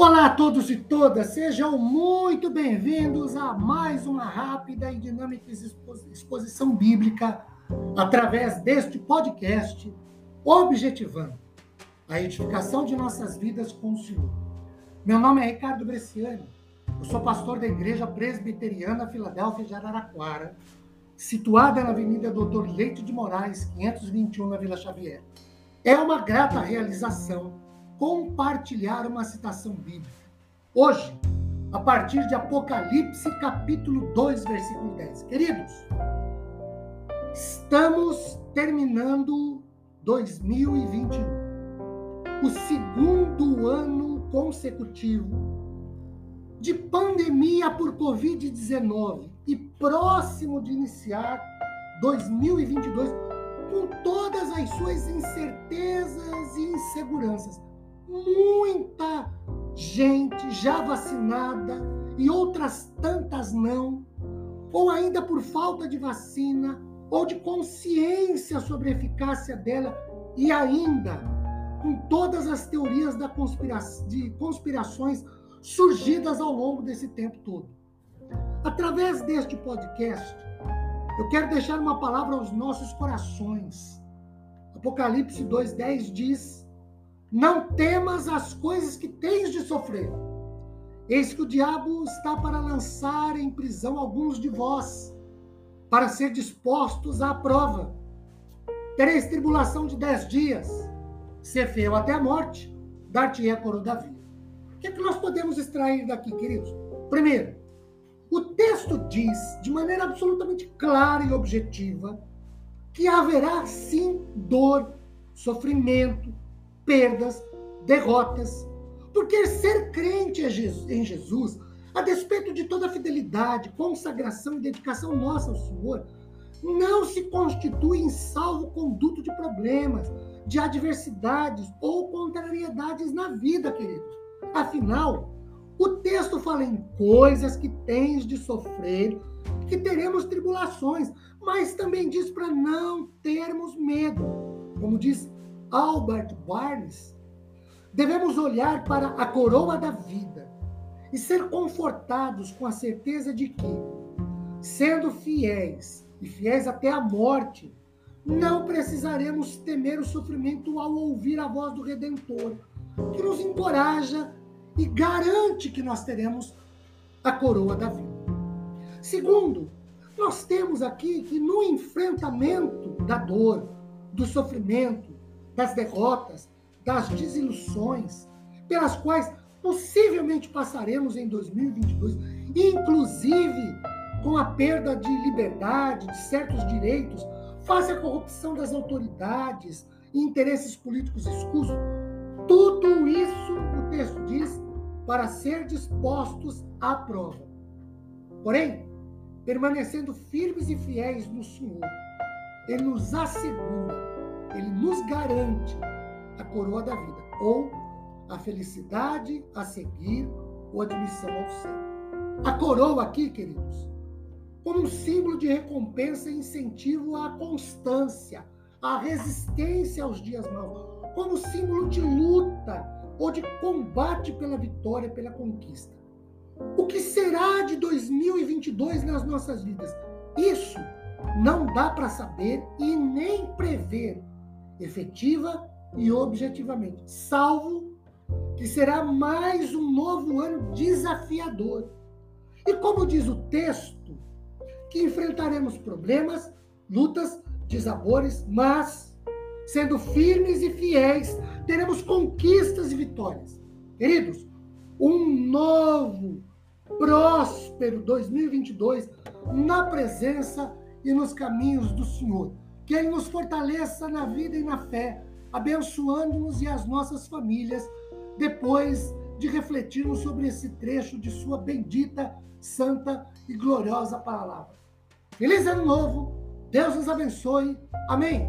Olá a todos e todas, sejam muito bem-vindos a mais uma rápida e dinâmica exposição bíblica através deste podcast, objetivando a edificação de nossas vidas com o Senhor. Meu nome é Ricardo Bresciani, eu sou pastor da Igreja Presbiteriana Filadélfia de Araraquara, situada na Avenida Doutor Leite de Moraes, 521, na Vila Xavier. É uma grata realização compartilhar uma citação bíblica. Hoje, a partir de Apocalipse, capítulo 2, versículo 10. Queridos, estamos terminando 2021, o segundo ano consecutivo de pandemia por Covid-19 e próximo de iniciar 2022 com todas as suas incertezas e inseguranças muita gente já vacinada e outras tantas não, ou ainda por falta de vacina ou de consciência sobre a eficácia dela e ainda com todas as teorias da conspira de conspirações surgidas ao longo desse tempo todo. Através deste podcast, eu quero deixar uma palavra aos nossos corações. Apocalipse 2:10 diz: não temas as coisas que tens de sofrer. Eis que o diabo está para lançar em prisão alguns de vós, para ser dispostos à prova. Tereis tribulação de dez dias. Ser feio até a morte, dar-te-ei a coroa da vida. O que, é que nós podemos extrair daqui, queridos? Primeiro, o texto diz, de maneira absolutamente clara e objetiva, que haverá sim dor, sofrimento, perdas, derrotas. Porque ser crente em Jesus, a despeito de toda a fidelidade, consagração e dedicação nossa ao Senhor, não se constitui em salvo conduto de problemas, de adversidades ou contrariedades na vida, queridos. Afinal, o texto fala em coisas que tens de sofrer, que teremos tribulações, mas também diz para não termos medo. Como diz Albert Barnes, devemos olhar para a coroa da vida e ser confortados com a certeza de que, sendo fiéis e fiéis até a morte, não precisaremos temer o sofrimento ao ouvir a voz do Redentor, que nos encoraja e garante que nós teremos a coroa da vida. Segundo, nós temos aqui que no enfrentamento da dor, do sofrimento, das derrotas, das desilusões, pelas quais possivelmente passaremos em 2022, inclusive com a perda de liberdade, de certos direitos, face à corrupção das autoridades e interesses políticos escusos. Tudo isso o texto diz para ser dispostos à prova. Porém, permanecendo firmes e fiéis no Senhor, Ele nos assegura ele nos garante a coroa da vida, ou a felicidade a seguir ou admissão ao céu. A coroa aqui, queridos, como um símbolo de recompensa e incentivo à constância, à resistência aos dias maus, como símbolo de luta ou de combate pela vitória, pela conquista. O que será de 2022 nas nossas vidas? Isso não dá para saber e nem prever efetiva e objetivamente, salvo que será mais um novo ano desafiador. E como diz o texto, que enfrentaremos problemas, lutas, desabores, mas sendo firmes e fiéis, teremos conquistas e vitórias. Queridos, um novo, próspero 2022 na presença e nos caminhos do Senhor. Que Ele nos fortaleça na vida e na fé, abençoando-nos e as nossas famílias, depois de refletirmos sobre esse trecho de Sua bendita, santa e gloriosa palavra. Feliz Ano Novo! Deus nos abençoe. Amém.